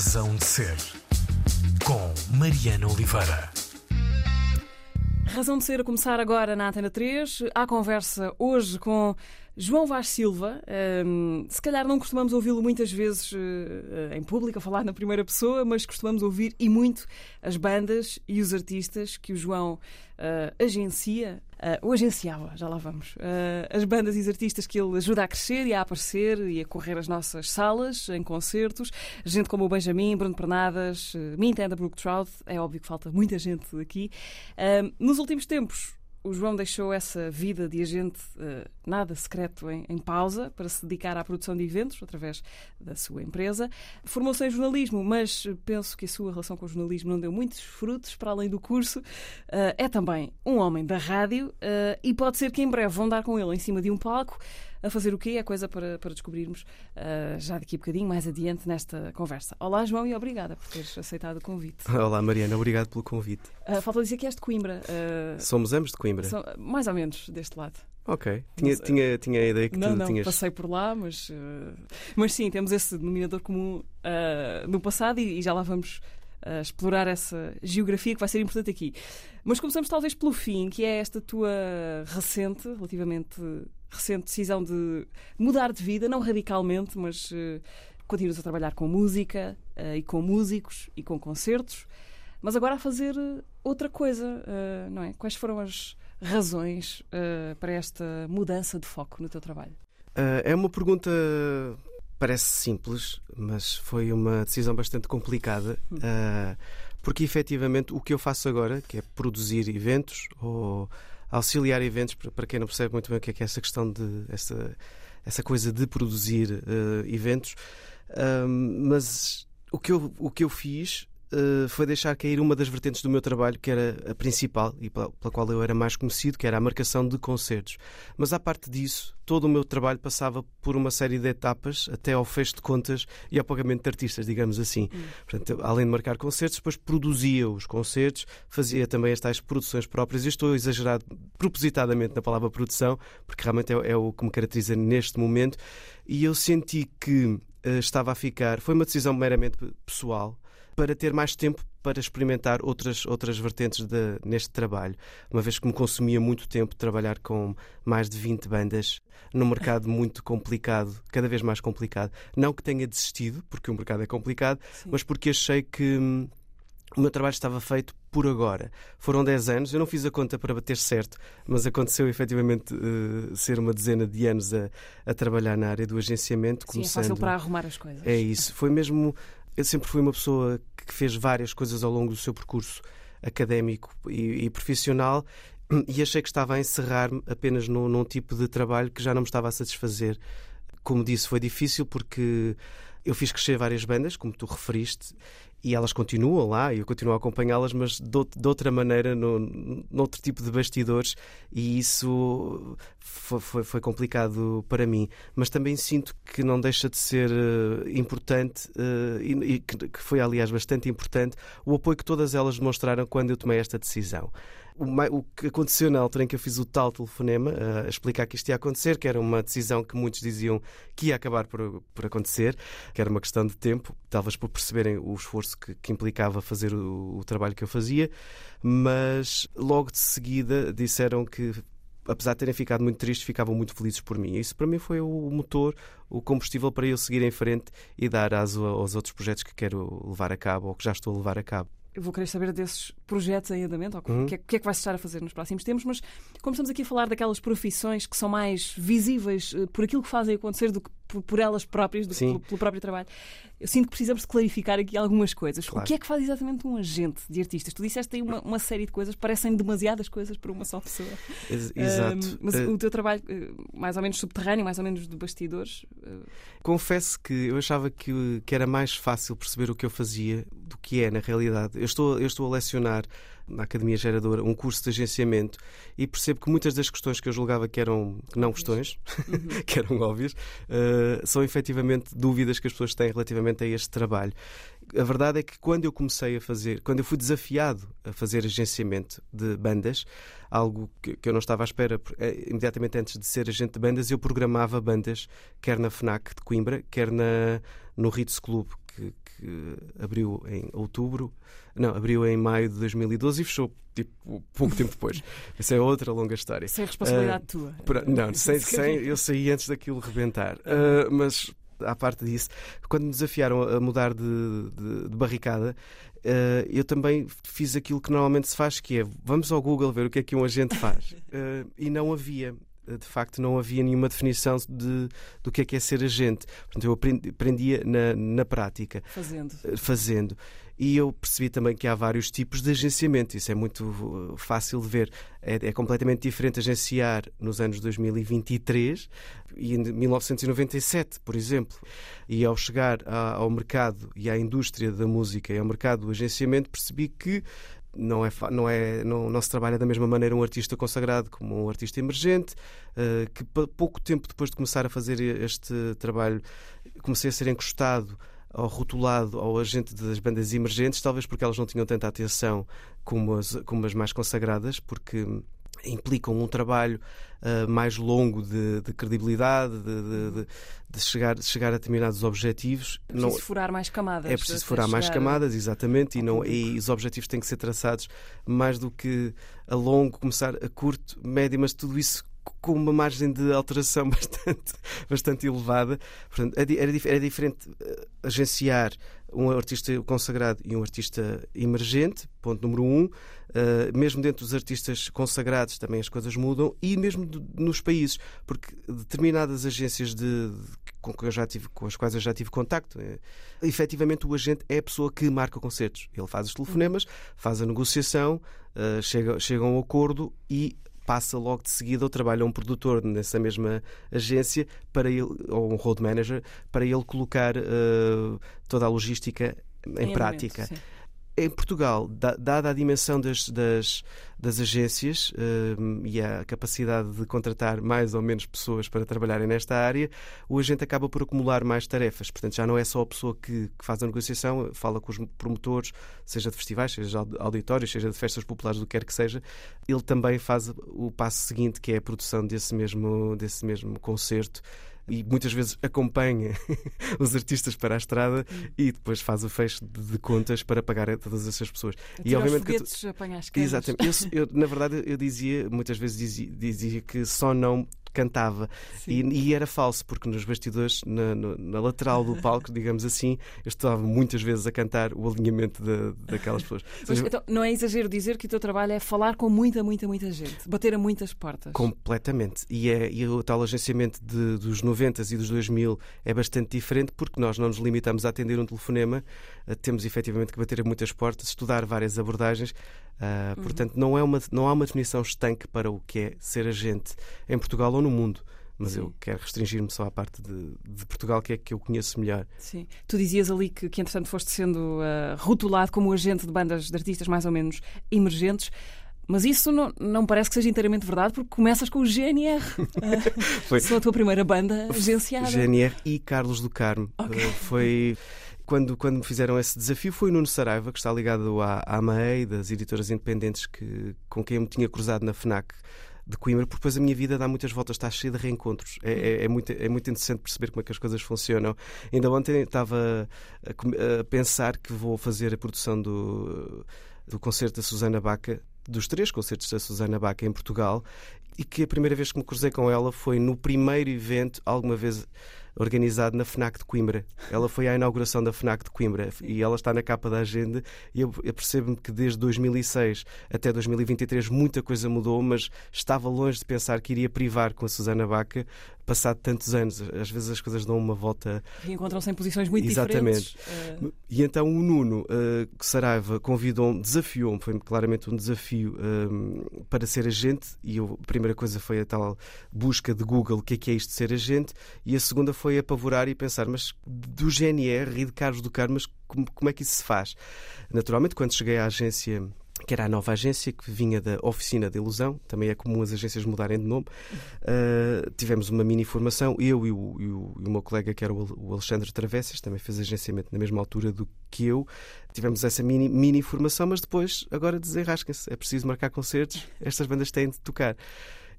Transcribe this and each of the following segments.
Razão de Ser, com Mariana Oliveira. Razão de Ser a começar agora na Antena 3. Há conversa hoje com João Vaz Silva. Um, se calhar não costumamos ouvi-lo muitas vezes uh, em público, a falar na primeira pessoa, mas costumamos ouvir e muito as bandas e os artistas que o João uh, agencia, uh, ou agenciava, já lá vamos, as bandas e os artistas que ele ajuda a crescer e a aparecer e a correr as nossas salas em concertos. Gente como o Benjamin, Bruno Pernadas, uh, Mintenda, Brook Trout, é óbvio que falta muita gente aqui. nos últimos tempos, o João deixou essa vida de agente uh, nada secreto em, em, pausa para se dedicar à produção de eventos através da sua empresa. Formou-se em jornalismo, mas penso que a sua relação com o jornalismo não deu muitos frutos para além do curso. Uh, é também um homem da rádio uh, e pode ser que em breve vão dar com ele em cima de um palco a fazer o quê? É coisa para, para descobrirmos uh, já daqui a bocadinho, mais adiante nesta conversa. Olá, João, e obrigada por teres aceitado o convite. Olá, Mariana, obrigado pelo convite. Uh, falta dizer que és de Coimbra. Uh, Somos ambos de Coimbra. São, mais ou menos deste lado. Ok, tinha, tinha, tinha a ideia que não, tu não, tinhas. Passei por lá, mas, mas sim, temos esse denominador comum no passado e, e já lá vamos a explorar essa geografia que vai ser importante aqui. Mas começamos talvez pelo fim, que é esta tua recente, relativamente recente decisão de mudar de vida, não radicalmente, mas uh, continuas a trabalhar com música uh, e com músicos e com concertos, mas agora a fazer eh, outra coisa, uh, não é? Quais foram as razões para esta mudança de foco no teu trabalho? é uma pergunta parece simples, mas foi uma decisão bastante complicada, uh, porque efetivamente o que eu faço agora, que é produzir eventos ou auxiliar eventos, para quem não percebe muito bem o que é, que é essa questão de essa, essa coisa de produzir uh, eventos, mas o que eu, o que eu fiz uh, foi deixar cair uma das vertentes do meu trabalho, que era a principal e pela, pela, qual eu era mais conhecido, que era a marcação de concertos. Mas, à parte disso, todo o meu trabalho passava por uma série de etapas até ao fecho de contas e ao pagamento de artistas, digamos assim. Hum. Portanto, além de marcar concertos, depois produzia os concertos, fazia também as tais produções próprias. E estou a exagerar propositadamente na palavra produção, porque realmente é, é o que me caracteriza neste momento. E eu senti que uh, estava a ficar. Foi uma decisão meramente pessoal para ter mais tempo para experimentar outras, outras vertentes de, neste trabalho, uma vez que me consumia muito tempo trabalhar com mais de 20 bandas num mercado muito complicado, cada vez mais complicado. Não que tenha desistido, porque o mercado é complicado, Sim. mas porque achei que hum, o meu trabalho estava feito por agora. Foram 10 anos, eu não fiz a conta para bater certo, mas aconteceu efetivamente uh, ser uma dezena de anos a, a, trabalhar na área do agenciamento. Sim, começando... é fácil para arrumar as coisas. É isso. Foi mesmo eu sempre fui uma pessoa que fez várias coisas ao longo do seu percurso académico e, e profissional e achei que estava a encerrar-me apenas num, num, tipo de trabalho que já não me estava a satisfazer. Como disse, foi difícil porque eu fiz crescer várias bandas, como tu referiste, e elas continuam lá e eu continuo a acompanhá-las, mas de, outra maneira, no, noutro tipo de bastidores, e isso foi, foi, foi, complicado para mim. Mas também sinto que não deixa de ser uh, importante, uh, e, e que, que foi, aliás, bastante importante, o apoio que todas elas demonstraram quando eu tomei esta decisão o, que aconteceu na altura em que eu fiz o tal telefonema uh, a explicar que isto ia acontecer, que era uma decisão que muitos diziam que ia acabar por, por acontecer, que era uma questão de tempo, talvez por perceberem o esforço que, que implicava fazer o, o trabalho que eu fazia, mas logo de seguida disseram que apesar de terem ficado muito tristes, ficavam muito felizes por mim. Isso para mim foi o motor, o combustível para eu seguir em frente e dar aso aos outros projetos que quero levar a cabo ou que já estou a levar a cabo eu vou querer saber desses projetos em andamento, o uhum. que, é, que, é, que vai se estar a fazer nos próximos tempos, mas como estamos aqui a falar daquelas profissões que são mais visíveis uh, por aquilo que fazem acontecer do que por, por elas próprias, do que pelo, próprio trabalho, eu sinto que precisamos de clarificar aqui algumas coisas. Claro. O que é que faz exatamente um agente de artistas? Tu disseste aí uma, uma série de coisas, parecem demasiadas coisas para uma só pessoa. Exato. Uh, mas uh... o teu trabalho, uh, mais ou menos subterrâneo, mais ou menos de bastidores. Confesso que eu achava que, que era mais fácil perceber o que eu fazia do que é na realidade. Eu estou, eu estou a lecionar na Academia Geradora um curso de agenciamento e percebo que muitas das questões que eu julgava que eram não questões, uhum. que eram óbvias, uh, são efetivamente dúvidas que as pessoas têm relativamente a este trabalho. A verdade é que quando eu comecei a fazer, quando eu fui desafiado a fazer agenciamento de bandas, algo que, que eu não estava à espera, eh, imediatamente antes de ser agente de bandas, eu programava bandas, quer na FNAC de Coimbra, quer na, no Ritz Club, que, que abriu em outubro, não, abriu em maio de 2012 e fechou tipo, pouco tempo depois. Essa é outra longa história. Sem responsabilidade uh, tua. Pra, não, sem, sem, eu saí antes daquilo rebentar. Uh, mas à parte disso, quando me desafiaram a mudar de, de, de barricada, uh, eu também fiz aquilo que normalmente se faz, que é vamos ao Google ver o que é que um agente faz. Uh, e não havia de facto não havia nenhuma definição de, do que é que é ser agente. Portanto, eu aprendi, aprendia na, na prática. Fazendo. Fazendo. E eu percebi também que há vários tipos de agenciamento. Isso é muito uh, fácil de ver. É, é completamente diferente agenciar nos anos 2023 e em 1997, por exemplo. E ao chegar ao mercado e à indústria da música e ao mercado do agenciamento, percebi que não, é, não, é, não, não se trabalha da mesma maneira um artista consagrado como um artista emergente, uh, que pouco tempo depois de começar a fazer este trabalho comecei a ser encostado ao rotulado ao agente das bandas emergentes, talvez porque elas não tinham tanta atenção como as, como as mais consagradas, porque implicam um trabalho uh, mais longo de, de credibilidade, de, de, de, chegar, de chegar a determinados objetivos. É preciso não, furar mais camadas. É preciso furar mais camadas, exatamente, e, não, e os objetivos têm que ser traçados mais do que a longo, começar a curto, médio, mas tudo isso com uma margem de alteração bastante, bastante elevada. Portanto, era, era diferente eh, agenciar um artista consagrado e um artista emergente, ponto número um. Uh, mesmo dentro dos artistas consagrados também as coisas mudam e mesmo de, nos países, porque determinadas agências de, de, com, que eu já tive, com as quais eu já tive contacto, é, efetivamente o agente é a pessoa que marca concertos. Ele faz os telefonemas, faz a negociação, uh, chega, chega a um acordo e passa logo de seguida ou trabalha um produtor nessa mesma agência para ele, ou um road manager para ele colocar uh, toda a logística em, em prática. Momento, em Portugal, dada a dimensão das, das, das agências uh, e a capacidade de contratar mais ou menos pessoas para trabalharem nesta área, o agente acaba por acumular mais tarefas. Portanto, já não é só a pessoa que, que faz a negociação, fala com os promotores, seja de festivais, seja de auditórios, seja de festas populares, do que quer que seja. Ele também faz o passo seguinte, que é a produção desse mesmo, desse mesmo concerto e muitas vezes acompanha os artistas para a estrada e depois faz o fecho de, contas para pagar a todas essas pessoas. e obviamente que tu... Exatamente. Eu, eu, na verdade, eu dizia, muitas vezes dizia, dizia que só não cantava. E, e, era falso, porque nos bastidores, na, na, lateral do palco, digamos assim, eu estava muitas vezes a cantar o alinhamento daquelas pessoas. Mas, então, não é exagero dizer que o teu trabalho é falar com muita, muita, muita gente, bater a muitas portas. Completamente. E, é, e o tal agenciamento de, dos 90 e dos 2000 é bastante diferente, porque nós não nos limitamos a atender um telefonema, eh, temos efetivamente que bater a muitas portas, estudar várias abordagens. Uh, uhum. Portanto, não, é uma, não há uma definição estanque para o que é ser agente em Portugal ou no mundo. Mas Sim. eu quero restringir-me só à parte de, de, Portugal, que é que eu conheço melhor. Sim. Tu dizias ali que, que entretanto, foste sendo uh, rotulado como agente de bandas de artistas mais ou menos emergentes. Mas isso não, não parece que seja inteiramente verdade, porque começas com o GNR. foi. Sou a tua primeira banda agenciada. GNR e Carlos do Carmo. Okay. Uh, foi quando, quando me fizeram esse desafio foi o Nuno Saraiva, que está ligado à, à das editoras independentes que, com quem eu me tinha cruzado na FNAC de Coimbra, porque depois a minha vida dá muitas voltas, está cheia de reencontros. É, é, é, muito, é muito interessante perceber como é que as coisas funcionam. Ainda ontem estava a, a pensar que vou fazer a produção do, do concerto da Susana Baca dos três concertos da Susana Baca em Portugal e que a primeira vez que me cruzei com ela foi no primeiro evento, alguma vez organizado na FNAC de Coimbra. Ela foi à inauguração da FNAC de Coimbra e ela está na capa da agenda e eu, eu percebo-me que desde 2006 até 2023 muita coisa mudou, mas estava longe de pensar que iria privar com a Susana Baca passado tantos anos. Às vezes as coisas dão uma volta. Encontram-se em posições muito Exatamente. diferentes. Uh... E então o Nuno uh, Saraiva convidou-me, desafiou-me, foi claramente um desafio uh, para ser agente. E eu, a primeira coisa foi a tal busca de Google: o que é que é isto de ser agente? E a segunda foi apavorar e pensar, mas do GNR e de Carlos do Carmo, mas como, como é que isso se faz? Naturalmente, quando cheguei à agência que era a nova agência que vinha da Oficina da Ilusão, também é comum as agências mudarem de nome. Uh, tivemos uma mini formação, eu e o, e o, e o meu colega, que era o Alexandre Travessas, também fez agenciamento na mesma altura do que eu. Tivemos essa mini, mini formação, mas depois, agora desenrasquem-se. É preciso marcar concertos, estas bandas têm de tocar.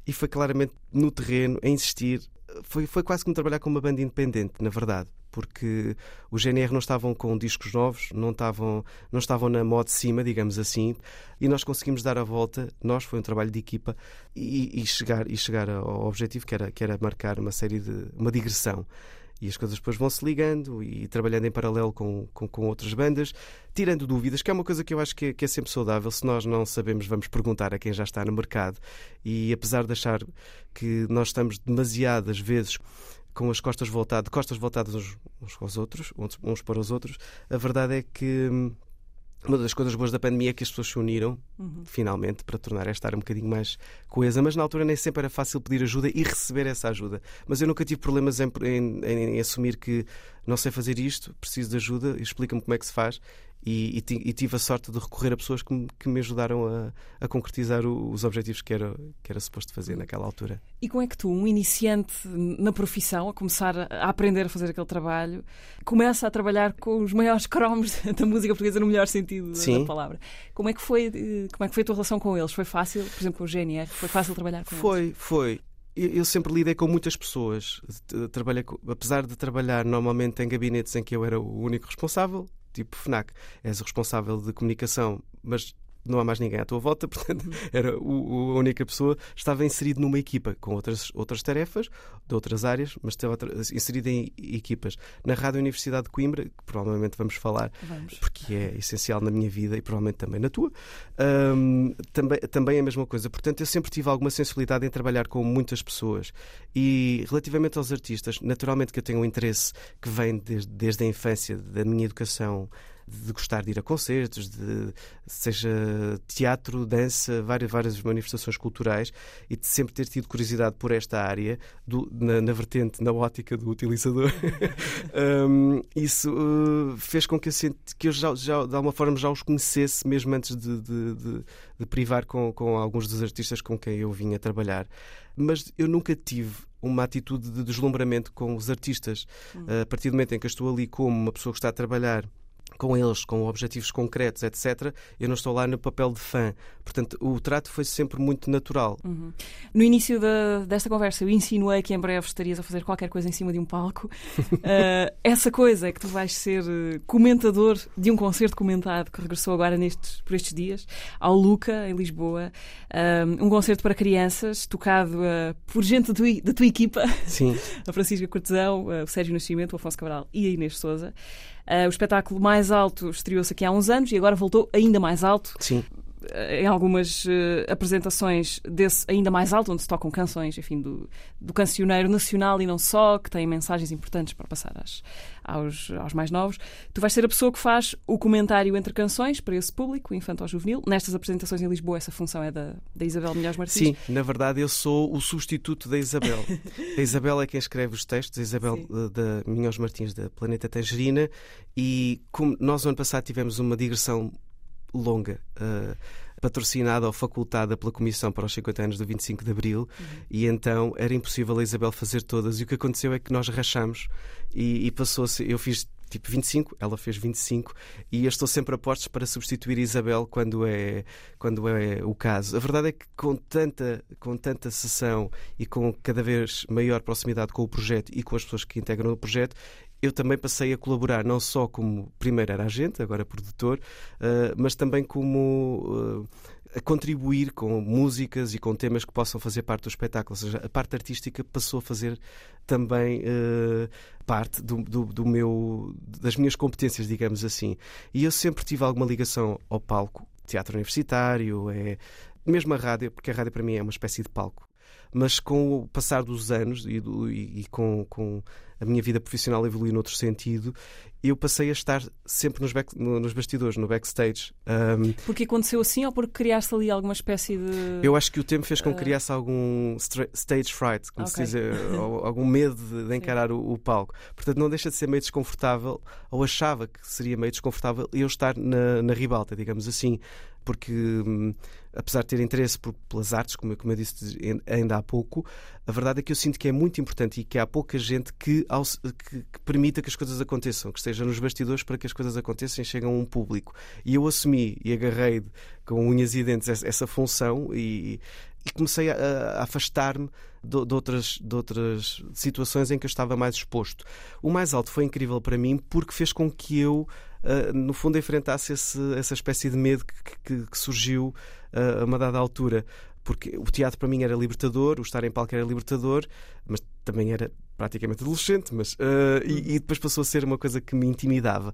E foi claramente no terreno, a insistir, foi, foi quase como trabalhar com uma banda independente, na verdade, porque os GNR não estavam com discos novos, não estavam, não estavam na moda de cima, digamos assim, e nós conseguimos dar a volta, nós, foi um trabalho de equipa, e, e chegar, e chegar ao objetivo que era, que era marcar uma série de. uma digressão. E as coisas depois vão se ligando e trabalhando em paralelo com, com, com, outras bandas, tirando dúvidas, que é uma coisa que eu acho que é, que é, sempre saudável. Se nós não sabemos, vamos perguntar a quem já está no mercado. E apesar de achar que nós estamos demasiadas vezes com as costas voltadas, costas voltadas uns, uns aos outros, uns, uns para os outros, a verdade é que hum, uma das coisas boas da pandemia é que as pessoas se uniram, uhum. finalmente, para tornar esta área um bocadinho mais coesa. Mas na altura nem sempre era fácil pedir ajuda e receber essa ajuda. Mas eu nunca tive problemas em, em, em assumir que não sei fazer isto, preciso de ajuda, explica-me como é que se faz. E, e, e, tive a sorte de recorrer a pessoas que me, que me ajudaram a, a concretizar o, os objetivos que era, que era suposto fazer naquela altura. E como é que tu, um iniciante na profissão, a começar a aprender a fazer aquele trabalho, começa a trabalhar com os maiores cromos da música portuguesa no melhor sentido Sim. da palavra? Como é, que foi, como é que foi a tua relação com eles? Foi fácil, por exemplo, com o GNR? Foi fácil trabalhar com foi, eles? Foi, foi eu sempre lidei com muitas pessoas. Trabalhei, apesar de trabalhar normalmente em gabinetes em que eu era o único responsável, tipo FNAC, és o responsável de comunicação, mas não há mais ninguém à tua volta, portanto, uhum. era o, a única pessoa. Estava inserido numa equipa com outras, outras tarefas, de outras áreas, mas estava inserido em equipas. Na Rádio Universidade de Coimbra, que provavelmente vamos falar, vamos. porque é essencial na minha vida e provavelmente também na tua, um, também, também é a mesma coisa. Portanto, eu sempre tive alguma sensibilidade em trabalhar com muitas pessoas. E relativamente aos artistas, naturalmente que eu tenho um interesse que vem desde, desde a infância, da minha educação de gostar de ir a concertos, de seja teatro, dança, várias, várias manifestações culturais e de sempre ter tido curiosidade por esta área, do, na, na, vertente, na ótica do utilizador. um, isso uh, fez com que eu, senti, que eu já, já, de alguma forma já os conhecesse, mesmo antes de, de, de, de privar com, com alguns dos artistas com quem eu vinha trabalhar. Mas eu nunca tive uma atitude de deslumbramento com os artistas. Hum. A partir do momento em que eu estou ali como uma pessoa que está a trabalhar com eles, com objetivos concretos, etc., eu não estou lá no papel de fã. Portanto, o trato foi sempre muito natural. Uhum. No início da, desta conversa, eu insinuei que em breve estarias a fazer qualquer coisa em cima de um palco. uh, essa coisa é que tu vais ser eh, comentador de um concerto comentado que regressou agora nestes, por estes dias, ao Luca, em Lisboa. Uh, um concerto para crianças, tocado uh, por gente da tua, da tua equipa. Sim. a Francisca Cortesão, o Sérgio Nascimento, o Afonso Cabral e a Inês Souza. Uh, o espetáculo mais alto estreou-se aqui há uns anos e agora voltou ainda mais alto. Sim em algumas uh, apresentações desse ainda mais alto, onde se tocam canções, enfim, do, do cancioneiro nacional e não só, que têm mensagens importantes para passar às, aos, aos mais novos. Tu vais ser a pessoa que faz o comentário entre canções para esse público, infantil ou juvenil. Nestas apresentações em Lisboa, essa função é da, da Isabel Milhões Martins. Sim, na verdade eu sou o substituto da Isabel. a Isabel é quem escreve os textos, a Isabel Sim. Eh, da Minhos Martins da Planeta Tangerina, e como nós no ano passado tivemos uma digressão longa. Uh, patrocinada ou facultada pela Comissão para os 50 anos do 25 de Abril, uhum. e então era impossível a Isabel fazer todas. E o que aconteceu é que nós rachamos e, e passou-se. Eu fiz tipo 25, ela fez 25 e eu estou sempre a postos para substituir Isabel quando é, quando é o caso. A verdade é que com tanta, com tanta sessão e com cada vez maior proximidade com o projeto e com as pessoas que integram o projeto, eu também passei a colaborar não só como primeiro era agente, agora produtor, uh, mas também como uh, a contribuir com músicas e com temas que possam fazer parte do espetáculo. Ou seja, a parte artística passou a fazer também uh, parte do, do, do, meu, das minhas competências, digamos assim. E eu sempre tive alguma ligação ao palco, teatro universitário, é mesmo a rádio, porque a rádio para mim é uma espécie de palco. Mas com o passar dos anos e, do, e, e com, com a minha vida profissional evoluiu noutro sentido, eu passei a estar sempre nos, back, nos bastidores, no backstage. Um, porque aconteceu assim ou porque criaste ali alguma espécie de. Eu acho que o tempo fez com que ah. criasse algum stage fright, como okay. se diz, algum medo de, de encarar o, o, palco. Portanto, não deixa de ser meio desconfortável, ou achava que seria meio desconfortável eu estar na, na ribalta, digamos assim. porque hum, apesar de ter interesse por, pelas artes, como, como eu disse ainda há pouco, a verdade é que eu sinto que é muito importante e que há pouca gente que, que, que permita que as coisas aconteçam, que esteja nos bastidores para que as coisas aconteçam e cheguem a um público. E eu assumi e agarrei com unhas e dentes essa, essa função e, e comecei a, a afastar-me de, de, outras, de outras situações em que eu estava mais exposto. O mais alto foi incrível para mim porque fez com que eu, uh, no fundo, enfrentasse esse, essa espécie de medo que, que, que surgiu uh, a uma dada altura. Porque o teatro para mim era libertador, o estar em palco era libertador, mas também era praticamente adolescente, mas, uh, e, e, depois passou a ser uma coisa que me intimidava.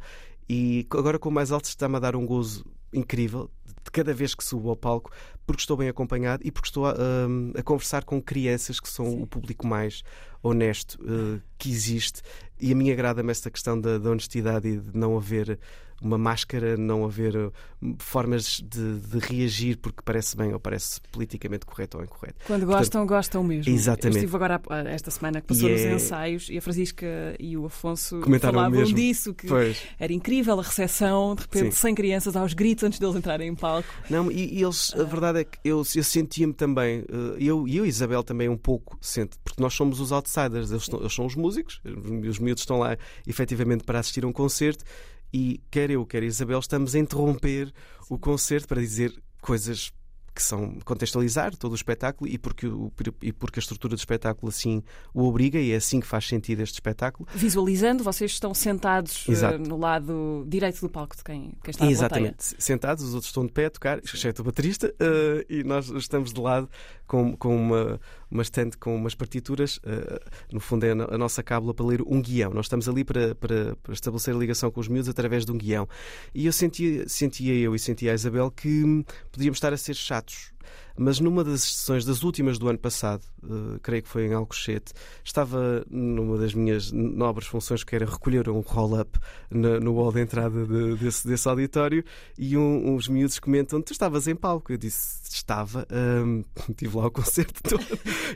E agora com o mais alto está-me a dar um gozo incrível de cada vez que subo ao palco, porque estou bem acompanhado e porque estou a, a, a conversar com crianças que são Sim. o público mais honesto uh, que existe. E a mim agrada-me esta questão da, da honestidade e de não haver uma máscara, não haver uh, formas de, de, reagir porque parece bem ou parece politicamente correto ou incorreto. Quando gostam, Portanto, gostam mesmo. Exatamente. Eu estive agora esta semana que passou nos é ensaios e a Francisca e o Afonso Comentaram falavam mesmo. disso, que pois. era incrível a recepção, de repente, Sim. sem crianças aos gritos antes deles entrarem em palco. Não, e, e eles, a verdade é que eu, eu sentia-me também, uh, eu e eu e Isabel também um pouco, sente, porque nós somos os outsiders, eles, eles são os músicos, os miúdos estão lá efetivamente para assistir a um concerto e quer eu, quer a Isabel, estamos a interromper Sim. o concerto para dizer coisas que são contextualizar todo o espetáculo e porque, o, e porque a estrutura do espetáculo assim o obriga e é assim que faz sentido este espetáculo. Visualizando, vocês estão sentados uh, no lado direito do palco de quem, quem está Exatamente, sentados, os outros estão de pé a tocar, exceto o baterista, uh, e nós estamos de lado com, com uma, uma estante com umas partituras. Uh, no fundo, é a nossa cábula para ler um guião. Nós estamos ali para, para, para, estabelecer a ligação com os miúdos através de um guião. E eu sentia, sentia eu e sentia a Isabel que podíamos estar a ser chatos mas numa das sessões das últimas do ano passado, uh, creio que foi em Alcochete, estava numa das minhas nobres funções que era recolher um roll-up no, hall de entrada de, desse, desse, auditório e um, uns miúdos comentam: Tu estavas em palco? Eu disse: Estava, um, tive lá o concerto todo.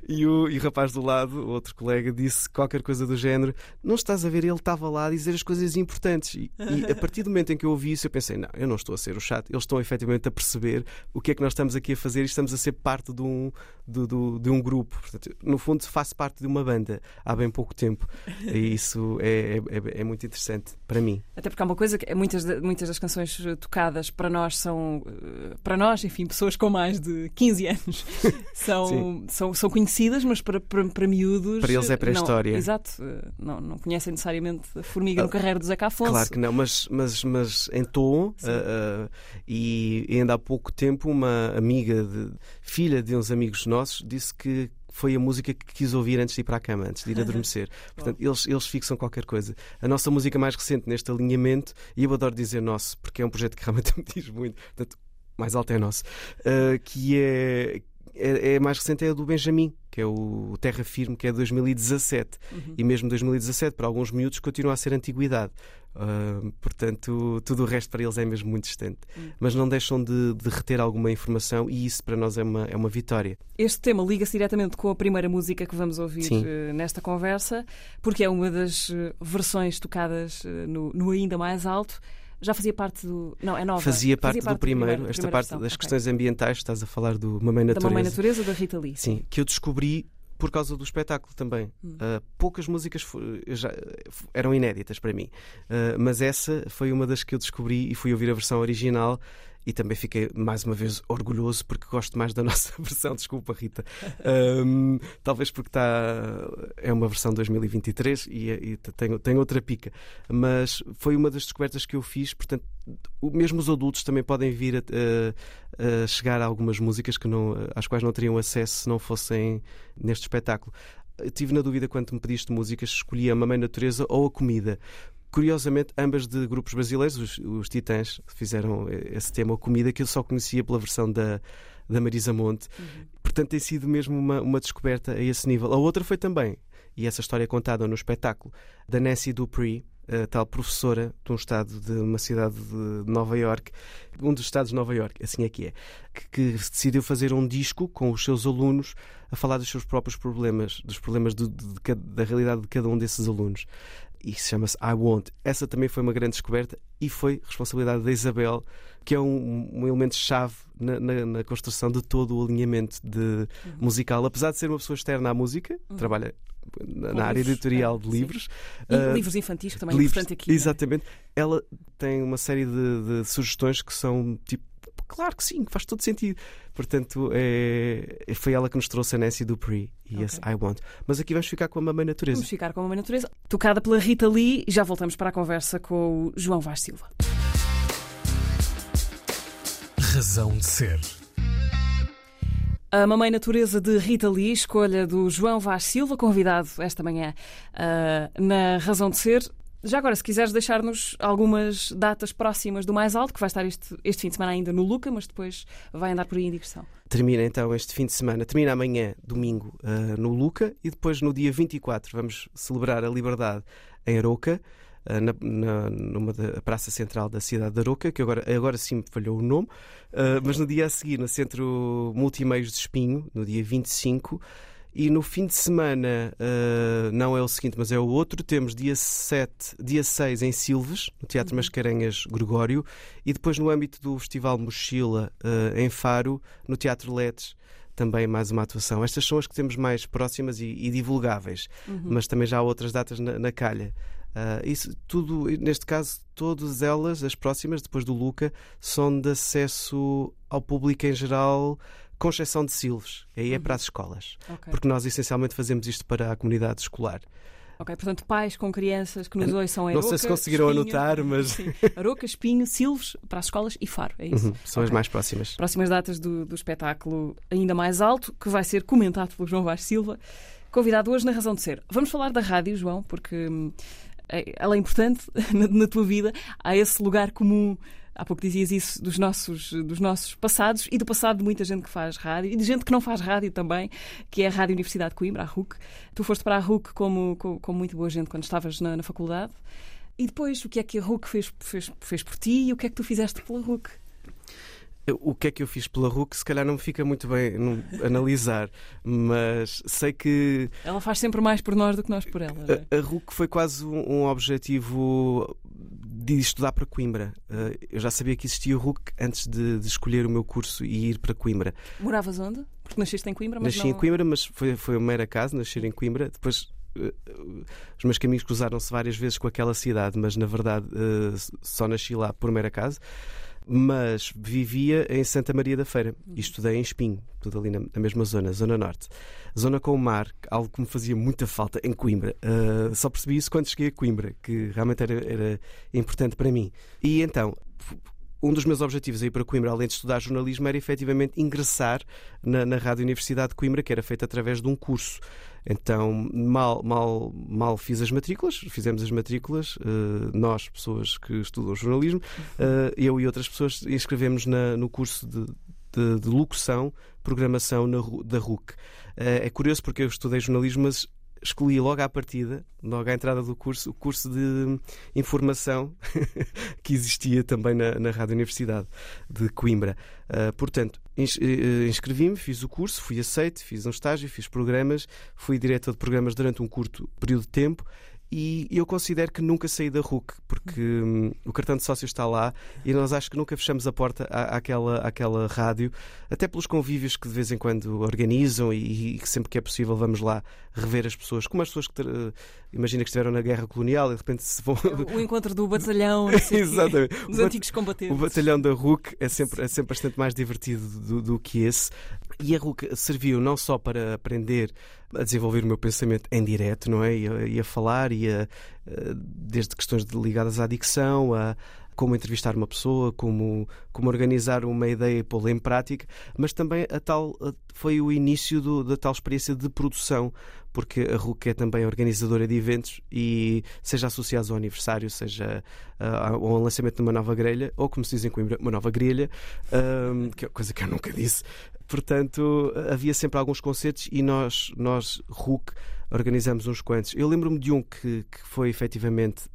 e, o, e o rapaz do lado, outro colega, disse qualquer coisa do género: Não estás a ver? Ele estava lá a dizer as coisas importantes. E, e a partir do momento em que eu ouvi isso, eu pensei: Não, eu não estou a ser o chato, eles estão efetivamente a perceber o que é que nós estamos aqui a fazer e estamos estamos a ser parte de um, de, de, de um grupo. Portanto, no fundo, faço parte de uma banda há bem pouco tempo. E isso é, é, é muito interessante para mim. Até porque há uma coisa que muitas, muitas das canções tocadas para nós são, eh, para nós, enfim, pessoas com mais de 15 anos, são, são, são conhecidas, mas para, para, para miúdos. Para eles é pré-história. Exato. Eh, não, não conhecem necessariamente a formiga no ah, carreiro do Zeca Afonso. Claro que não, mas, mas, mas em tom, uh, uh, e ainda há pouco tempo, uma amiga de, filha de uns amigos nossos, disse que foi a música que quis ouvir antes de ir para a cama, antes de ir adormecer. Portanto, eles, eles fixam qualquer coisa. A nossa música mais recente neste alinhamento, e eu adoro dizer nosso, porque é um projeto que realmente me diz muito, portanto, mais alto é nosso, uh, que é, é, é, mais recente é a do Benjamin, que é o Terra Firme, que é de 2017. Uhum. E mesmo 2017, para alguns miúdos, continua a ser antiguidade. Uh, portanto, tudo o resto para eles é mesmo muito distante. Uhum. Mas não deixam de, de, reter alguma informação e isso para nós é uma, é uma vitória. Este tema liga-se diretamente com a primeira música que vamos ouvir uh, nesta conversa, porque é uma das uh, versões tocadas no, no Ainda Mais Alto já fazia parte do. Não, é nova. Fazia parte, fazia parte do, primeiro, do esta parte versão. das okay. questões ambientais, estás a falar do Mamãe Natureza. Da Mamãe Natureza da Rita Lee. Sim, que eu descobri por causa do espetáculo também. Hum. Uh, poucas músicas já, eram inéditas para mim, uh, mas essa foi uma das que eu descobri e fui ouvir a versão original e também fiquei mais uma vez orgulhoso porque gosto mais da nossa versão. Desculpa, Rita. Um, talvez porque está é uma versão 2023 e, e tem, tem outra pica. Mas foi uma das descobertas que eu fiz. Portanto, mesmo os adultos também podem vir a, a, a chegar a algumas músicas que não, às quais não teriam acesso se não fossem neste espetáculo. tive na dúvida quando me pediste músicas, escolhi a Mamãe Natureza ou a Comida, Curiosamente, ambas de grupos brasileiros, os, os Titãs, fizeram esse tema, comida, que eu só conhecia pela versão da, da Marisa Monte. Uhum. Portanto, tem sido mesmo uma, uma descoberta a esse nível. A outra foi também, e essa história é contada no espetáculo, da Nancy Dupree, a tal professora de um estado de uma cidade de Nova York, um dos estados de Nova York, assim é que é, que, que decidiu fazer um disco com os seus alunos a falar dos seus próprios problemas, dos problemas de, de, da realidade de cada um desses alunos e se chama-se I Want. Essa também foi uma grande descoberta e foi responsabilidade da Isabel, que é um, um elemento-chave na, na, na, construção de todo o alinhamento de, uhum. musical. Apesar de ser uma pessoa externa à música, uhum. trabalha na, na área editorial é, de livros. E uh, livros infantis, que também livros, é importante aqui. É? Exatamente. É? Ela tem uma série de, de sugestões que são tipo Claro que sim, faz todo sentido. Portanto, é, foi ela que nos trouxe a Nancy Dupree e okay. esse I Want. Mas aqui vamos ficar com a Mamãe Natureza. Vamos ficar com a Mamãe Natureza, tocada pela Rita Lee. E já voltamos para a conversa com o João Vaz Silva. Razão de Ser. A Mamãe Natureza de Rita Lee, escolha do João Vaz Silva, convidado esta manhã uh, na Razão de Ser. Já agora, se quiseres deixar-nos algumas datas próximas do Mais Alto, que vai estar este, este fim de semana ainda no Luca, mas depois vai andar por aí em digressão. Termina então este fim de semana, termina amanhã, domingo, uh, no Luca, e depois no dia 24 vamos celebrar a liberdade em Aroca. Uh, na, na, numa da praça central da cidade de Aroca, que agora, agora sim me falhou o nome, uh, mas no dia a seguir, no Centro Multimeios de Espinho, no dia 25, e no fim de semana, uh, não é o seguinte, mas é o outro, temos dia 7, dia 6 em Silves, no Teatro uhum. Mascarenhas Gregório, e depois no âmbito do Festival Mochila uh, em Faro, no Teatro Letes também mais uma atuação. Estas são as que temos mais próximas e, e divulgáveis, uhum. mas também já há outras datas na, na calha. Uh, isso tudo, neste caso, todas elas, as próximas, depois do Luca, são de acesso ao público em geral, com exceção de Silves, aí é para as escolas. Okay. Porque nós essencialmente fazemos isto para a comunidade escolar. Ok, portanto, pais com crianças que nos ouçam em Não sei se conseguiram Espinho, anotar, mas. Sim, Aroca, Espinho, Silves, para as escolas e Faro, é isso? Uhum, são okay. as mais próximas. Próximas datas do, do espetáculo ainda mais alto, que vai ser comentado pelo João Vaz Silva, convidado hoje na Razão de Ser. Vamos falar da rádio, João, porque hum, é, ela é importante na, na tua vida. Há esse lugar comum Há pouco dizias isso dos nossos, dos nossos passados e do passado de muita gente que faz rádio e de gente que não faz rádio também, que é a Rádio Universidade de Coimbra, a RUC. Tu foste para a RUC como, como, como muito boa gente quando estavas na, na, faculdade. E depois, o que é que a RUC fez, fez, fez por ti e o que é que tu fizeste pela RUC? O que é que eu fiz pela RUC, se calhar não me fica muito bem analisar, mas sei que. Ela faz sempre mais por nós do que nós por ela. A, é? a RUC foi quase um, um objetivo de estudar para Coimbra. Uh, eu já sabia que existia o RUC antes de, de, escolher o meu curso e ir para Coimbra. Moravas onde? Porque nasceste em Coimbra, mas Nasci não... em Coimbra, mas foi, foi uma mera casa, nascer em Coimbra. Depois uh, os meus caminhos cruzaram-se várias vezes com aquela cidade, mas na verdade uh, só nasci lá por mera casa mas vivia em Santa Maria da Feira e estudei em Espinho, tudo ali na, na mesma zona, Zona Norte. Zona com o mar, algo que me fazia muita falta em Coimbra. Uh, só percebi isso quando cheguei a Coimbra, que realmente era, era importante para mim. E então, um dos meus objetivos aí para Coimbra, além de estudar jornalismo, era efetivamente ingressar na, na Rádio Universidade de Coimbra, que era feita através de um curso. Então, mal, mal, mal fiz as matrículas, fizemos as matrículas, uh, nós, pessoas que estudam jornalismo, uh, eu e outras pessoas inscrevemos na, no curso de, de, de locução, programação na, da RUC. Uh, é curioso porque eu estudei jornalismo, mas escolhi logo à partida, logo à entrada do curso, o curso de informação que existia também na, na Rádio Universidade de Coimbra. Uh, portanto, eh, inscrevi-me, fiz o curso, fui aceito, fiz um estágio, fiz programas, fui diretor de programas durante um curto período de tempo e eu considero que nunca saí da RUC, porque hum, o cartão de sócio está lá e nós acho que nunca fechamos a porta à, àquela, àquela rádio, até pelos convívios que de vez em quando organizam e, e sempre que é possível vamos lá rever as pessoas, como as pessoas que imagina que estiveram na guerra colonial e de repente se vão. O encontro do batalhão, Exatamente. dos antigos combatentes. O batalhão da RUC é sempre, é sempre bastante mais divertido do, do que esse. E a RUC serviu não só para aprender a desenvolver o meu pensamento em direto, não é? E a, falar, e a, desde questões ligadas à dicção, a como entrevistar uma pessoa, como, como organizar uma ideia e pô-la em prática, mas também a tal, foi o início do, da tal experiência de produção, porque a RUC é também organizadora de eventos e seja associados ao aniversário, seja uh, ao lançamento de uma nova grelha, ou como se diz em Coimbra, uma nova grelha, que é coisa que eu nunca disse, Portanto, havia sempre alguns concertos e nós, nós RUC, organizamos uns quantos. Eu lembro-me de um que, que foi efetivamente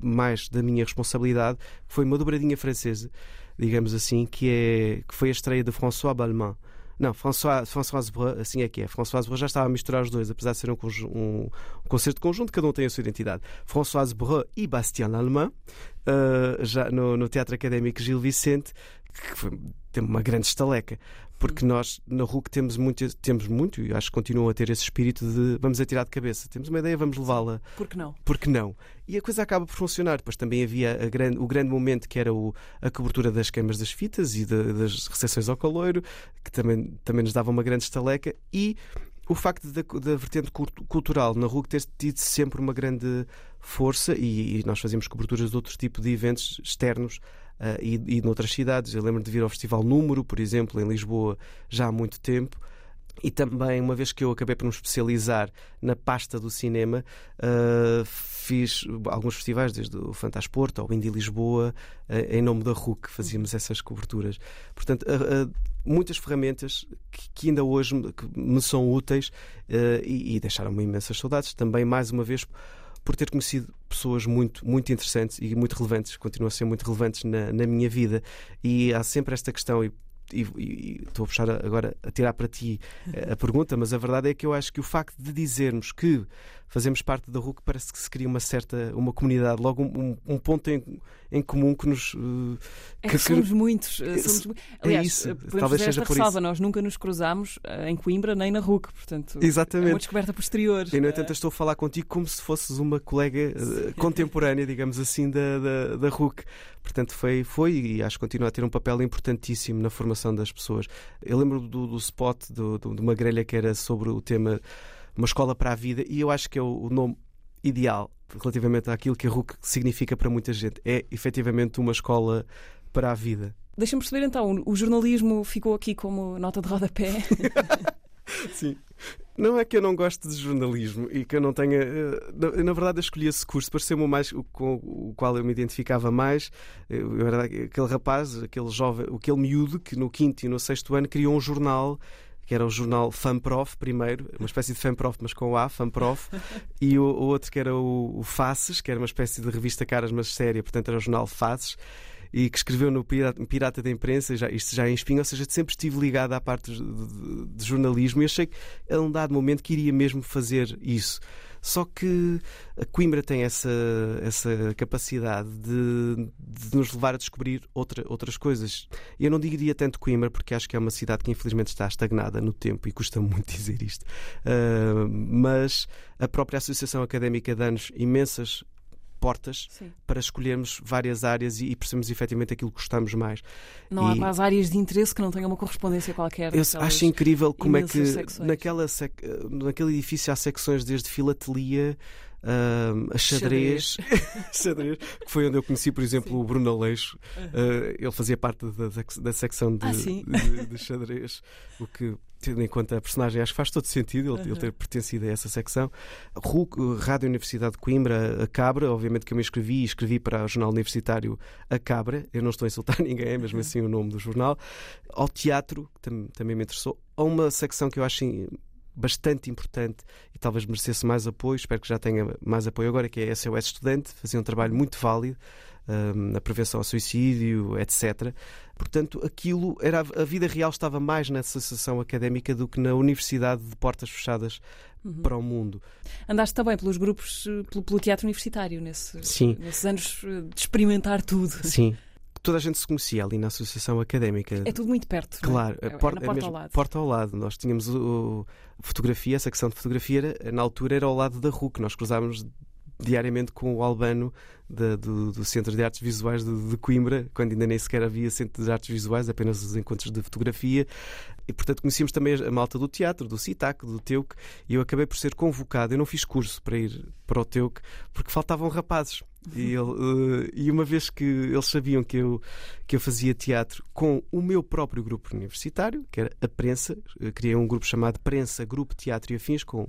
mais da minha responsabilidade, que foi uma dobradinha francesa, digamos assim, que, é, que foi a estreia de François Balmain Não, François, Françoise Breu, assim é que é. Françoise Breu já estava a misturar os dois, apesar de ser um, um, um concerto conjunto, cada um tem a sua identidade. Françoise Breu e Bastien Lallemand, uh, já no, no Teatro Académico Gil Vicente, que foi, tem uma grande estaleca porque nós na RUC temos muito, temos muito e acho que continuam a ter esse espírito de vamos atirar de cabeça. Temos uma ideia, vamos levá-la. Por que não? Porque não? E a coisa acaba por funcionar. Depois também havia grande, o grande momento que era o, a cobertura das queimas das fitas e de, das recepções ao caloiro, que também, também nos dava uma grande estaleca. E o facto da, da vertente cultural na RUC ter tido sempre uma grande força e, e nós fazíamos coberturas de outro tipo de eventos externos uh, e, e noutras cidades. Eu lembro de vir ao Festival Número, por exemplo, em Lisboa, já há muito tempo. E também, uma vez que eu acabei por me especializar na pasta do cinema, uh, fiz alguns festivais, desde o Fantasporto ao Indie Lisboa, uh, em nome da RUC, fazíamos essas coberturas. Portanto, uh, muitas ferramentas que, que, ainda hoje me, me são úteis e, e deixaram-me imensas saudades. Também, mais uma vez, por ter conhecido pessoas muito, muito interessantes e muito relevantes, continuam a ser muito relevantes na, na minha vida. E há sempre esta questão, e e, e, estou a puxar agora a tirar para ti a pergunta, mas a verdade é que eu acho que o facto de dizermos que fazemos parte da RUC parece que se cria uma certa uma comunidade, logo um, um ponto em, em comum que nos. Uh, é que, que somos que, muitos. Eh, somos, é aliás, é isso, talvez seja por ressalva, isso. Nós nunca nos cruzámos em Coimbra nem na RUC, portanto Exatamente. é uma descoberta posterior. E, no entanto, estou a falar contigo como se fosses uma colega contemporânea, digamos assim, da, da, da RUC. Portanto, foi, foi e acho que continua a ter um papel importantíssimo na formação das pessoas. Eu lembro do, do spot do, do, de uma grelha que era sobre o tema Uma Escola para a Vida e eu acho que é o, o nome ideal relativamente àquilo que a RUC significa para muita gente. É efetivamente uma escola para a vida. Deixa-me perceber então, o jornalismo ficou aqui como nota de rodapé. Sim. Não é que eu não gosto de jornalismo e que eu não tenha. Eh, na verdade, eu escolhi esse curso, pareceu-me mais com o qual eu me identificava mais. Eu era aquele rapaz, aquele jovem, aquele miúdo que no quinto e no sexto ano criou um jornal que era o jornal FAMPROF primeiro, uma espécie de FAMPROF, mas com o A, FAMPROF, e o, o outro que era o, o Faces, que era uma espécie de revista caras, mas séria, portanto era o jornal Faces e que escreveu no Pirata, Pirata da Imprensa, já, isto já em espinho, ou seja, sempre estive ligado à parte de, de, de jornalismo e achei que a um dado momento queria mesmo fazer isso. Só que a Coimbra tem essa, essa capacidade de, de, nos levar a descobrir outra, outras coisas. Eu não diria tanto Coimbra, porque acho que é uma cidade que infelizmente está estagnada no tempo e custa muito dizer isto. Uh, mas a própria Associação Académica de Anos imensas portas Sim. para escolhermos várias áreas e, e percebermos efetivamente aquilo que gostamos mais. Não e... há quase áreas de interesse que não tenham uma correspondência qualquer. Eu acho incrível como é que naquela sec... naquele edifício há secções desde filatelia uh, a xadrez, xadrez. que foi onde eu conheci, por exemplo, Sim. o Bruno Aleixo. Uh, ele fazia parte da, da secção de, ah, de, de, xadrez, o que tendo em conta a personagem, acho que faz todo sentido ele, ele ter pertencido a essa secção. RUC, Rádio Universidade de Coimbra, a Cabra, obviamente que eu me inscrevi e escrevi para o jornal universitário A Cabra, eu não estou a insultar ninguém, é mesmo assim o nome do jornal. Ao teatro, tam, também me interessou. A uma secção que eu acho bastante importante e talvez merecesse mais apoio, espero que já tenha mais apoio agora, que é a SOS Estudante, fazia um trabalho muito válido um, na prevenção ao suicídio, etc. Portanto, aquilo era a vida real estava mais na associação académica do que na universidade de portas fechadas uhum. para o mundo. Andaste também pelos grupos, pelo, pelo teatro universitário nesse, nesses anos de experimentar tudo. Sim toda a gente se conhecia ali na associação académica. É tudo muito perto. É? Claro, é? É, porta, é porta, ao lado. porta ao lado. Nós tínhamos o, o, fotografia, a secção de fotografia, na altura era ao lado da RUC. Nós cruzávamos diariamente com o Albano do, do, Centro de Artes Visuais de, de, Coimbra, quando ainda nem sequer havia Centro de Artes Visuais, apenas os encontros de fotografia. E, portanto, conhecíamos também a malta do teatro, do CITAC, do TEUC, e eu acabei por ser convocado. Eu não fiz curso para ir para o TEUC porque faltavam rapazes. E, ele, uh, e, uma vez que eles sabiam que eu, que eu fazia teatro com o meu próprio grupo universitário, que era a Prensa, criei um grupo chamado Prensa Grupo Teatro e Afins, com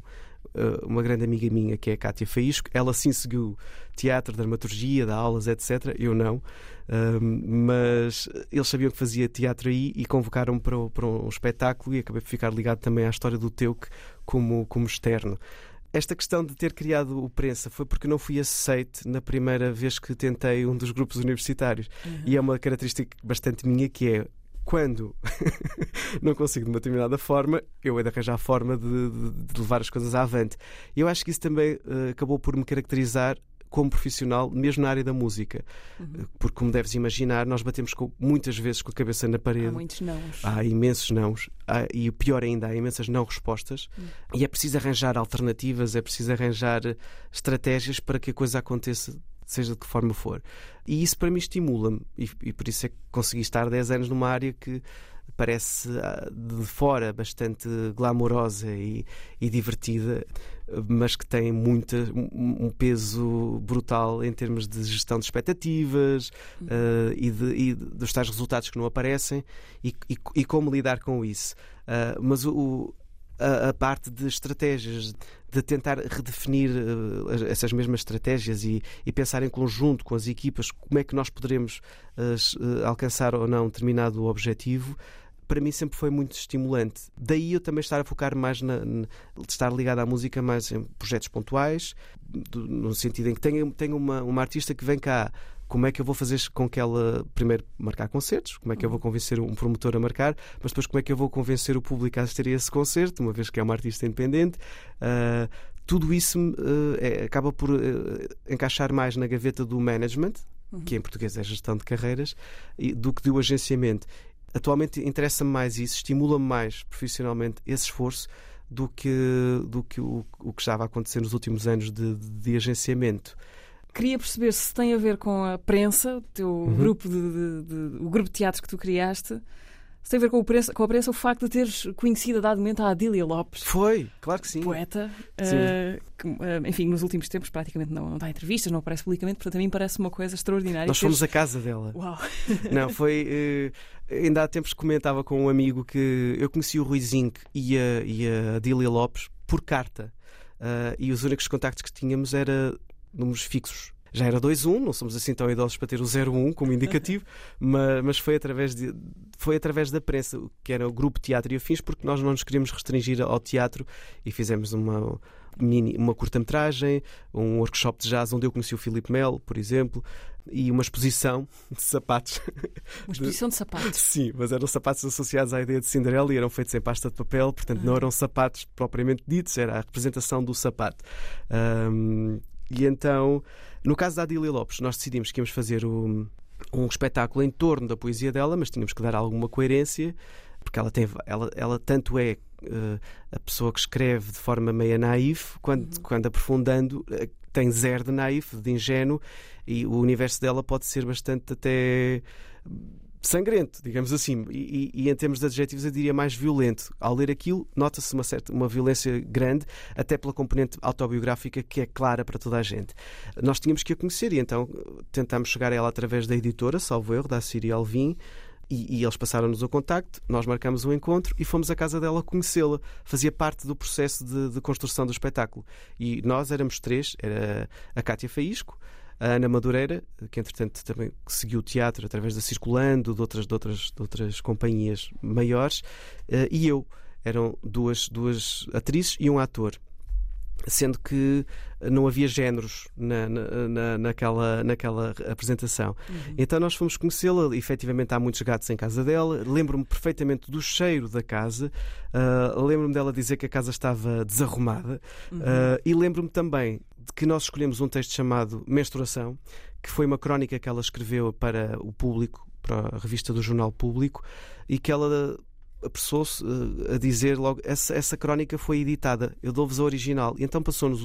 uma grande amiga minha que é a Cátia Faísco. Ela sim seguiu teatro, dramaturgia, dá aulas, etc. Eu não. Mas eles sabiam que fazia teatro aí e convocaram-me para, para um espetáculo e acabei por ficar ligado também à história do Teuc como, como externo. Esta questão de ter criado o Prensa foi porque não fui aceite na primeira vez que tentei um dos grupos universitários. Uhum. E é uma característica bastante minha que é quando não consigo de uma determinada forma, eu hei de arranjar a forma de, de, de levar as coisas avante. E eu acho que isso também uh, acabou por me caracterizar como profissional, mesmo na área da música. Uhum. Porque, como deves imaginar, nós batemos com, muitas vezes com a cabeça na parede. Há muitos nãos. Há imensos nãos. Há, e o pior ainda, há imensas não respostas. Uhum. E é preciso arranjar alternativas, é preciso arranjar estratégias para que a coisa aconteça seja de que forma for. E isso para mim estimula-me, e, e, por isso é que consegui estar 10 anos numa área que parece ah, de fora bastante glamourosa e, e divertida, mas que tem muita, um peso brutal em termos de gestão de expectativas uh, e, de, e, dos tais resultados que não aparecem e, e, e como lidar com isso. Uh, mas o, a, a, parte de estratégias, de tentar redefinir uh, essas mesmas estratégias e, e, pensar em conjunto com as equipas como é que nós poderemos uh, alcançar ou não determinado objetivo, para mim sempre foi muito estimulante. Daí eu também estar a focar mais na, na estar ligado à música mais em projetos pontuais, do, no sentido em que tenho, tenho uma, uma artista que vem cá como é que eu vou fazer com que ela primeiro marcar concertos, como é que eu vou convencer um promotor a marcar, mas depois como é que eu vou convencer o público a assistir a esse concerto, uma vez que é uma artista independente. Uh, tudo isso uh, é, acaba por uh, encaixar mais na gaveta do management, uhum. que em português é gestão de carreiras, do que do agenciamento. Atualmente interessa-me mais isso, estimula-me mais profissionalmente esse esforço do que, do que o, o que estava a acontecer nos últimos anos de, de, de agenciamento. Queria perceber se tem a ver com a prensa, o teu uhum. grupo de, de, de, o grupo de teatro que tu criaste. Se tem a ver com, prensa, com a prensa o facto de teres conhecido a dado momento a Adília Lopes. Foi, claro que sim. Poeta. Sim. Uh, que, uh, enfim, nos últimos tempos praticamente não, não dá entrevistas, não aparece publicamente, portanto a mim parece uma coisa extraordinária. Nós fomos à casa dela. Uau! Não, foi. Uh, ainda há tempos comentava com um amigo que eu conheci o Rui Zinc e a, e a Adília Lopes por carta. e os únicos contactos que tínhamos era números fixos já era 2-1, não somos assim tão idosos para ter o 0-1 como indicativo, mas, mas, foi, através de, foi através da prensa, que era o grupo Teatro e Afins, porque nós não nos queríamos restringir ao teatro e fizemos uma, uma curta-metragem, um workshop de jazz onde eu conheci o Filipe Melo, por exemplo, e uma exposição de sapatos. Uma exposição de, sapatos? Sim, mas eram sapatos associados à ideia de Cinderela e eram feitos em pasta de papel, portanto não ah. eram sapatos propriamente ditos, era a representação do sapato. Um, e então no caso da Adília Lopes, nós decidimos que íamos fazer um, um espetáculo em torno da poesia dela, mas tínhamos que dar alguma coerência, porque ela, tem, ela, ela tanto é uh, a pessoa que escreve de forma meia naif, quando, uhum. quando aprofundando, uh, tem zero de naif, de ingênuo, e o universo dela pode ser bastante até sangrento, digamos assim, e, e, em termos de adjetivos eu diria mais violento. Ao ler aquilo, nota-se uma certa uma violência grande, até pela componente autobiográfica que é clara para toda a gente. Nós tínhamos que a conhecer e então tentámos chegar a ela através da editora, salvo erro, da Siri Alvim, e, e, eles passaram-nos o contacto, nós marcamos o encontro e fomos à casa dela conhecê-la. Fazia parte do processo de, de, construção do espetáculo. E nós éramos três: era a Cátia Faísco, a Ana Madureira, que entretanto também seguiu o teatro através da Circulando, de outras, de outras, de outras companhias maiores, uh, e eu. Eram duas, duas atrizes e um ator sendo que não havia géneros na, na, naquela, naquela apresentação. Uhum. Então nós fomos conhecê-la, efetivamente há muitos gatos em casa dela, lembro-me perfeitamente do cheiro da casa, uh, lembro-me dela dizer que a casa estava desarrumada uhum. uh, e lembro-me também de que nós escolhemos um texto chamado Menstruação, que foi uma crónica que ela escreveu para o público, para a revista do Jornal Público, e que ela apressou-se uh, a dizer logo essa, essa crónica foi editada, eu dou-vos a original. E então passou-nos